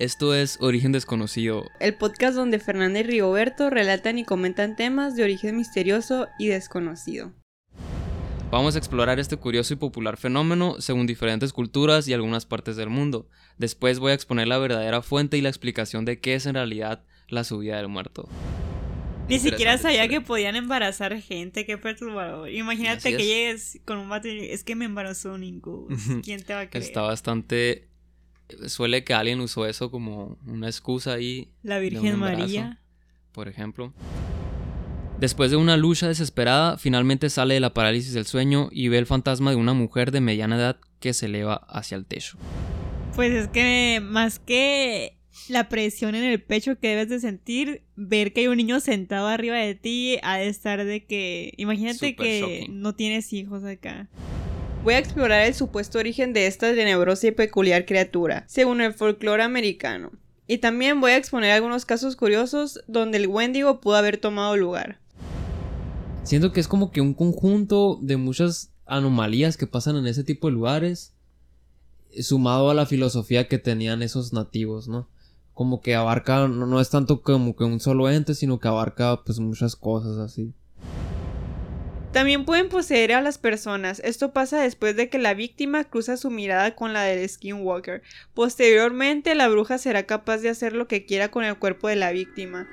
Esto es Origen Desconocido, el podcast donde Fernanda y Rigoberto relatan y comentan temas de origen misterioso y desconocido. Vamos a explorar este curioso y popular fenómeno según diferentes culturas y algunas partes del mundo. Después voy a exponer la verdadera fuente y la explicación de qué es en realidad la subida del muerto. Ni siquiera sabía que podían embarazar gente, qué perturbador. Imagínate Así que es. llegues con un vato y es que me embarazó Nico. ¿Quién te va a creer? Está bastante... Suele que alguien usó eso como una excusa ahí, La Virgen. María. por ejemplo. Después de una lucha desesperada, finalmente sale de la parálisis del sueño y ve el fantasma de una mujer de mediana edad que se eleva hacia el techo. Pues es que más que la presión en el pecho que debes de sentir, ver que hay un niño sentado arriba de ti ha de estar de que... Imagínate que shocking. no tienes hijos acá. Voy a explorar el supuesto origen de esta tenebrosa y peculiar criatura, según el folclore americano. Y también voy a exponer algunos casos curiosos donde el Wendigo pudo haber tomado lugar. Siento que es como que un conjunto de muchas anomalías que pasan en ese tipo de lugares, sumado a la filosofía que tenían esos nativos, ¿no? Como que abarca, no, no es tanto como que un solo ente, sino que abarca pues muchas cosas así. También pueden poseer a las personas. Esto pasa después de que la víctima cruza su mirada con la del Skinwalker. Posteriormente, la bruja será capaz de hacer lo que quiera con el cuerpo de la víctima.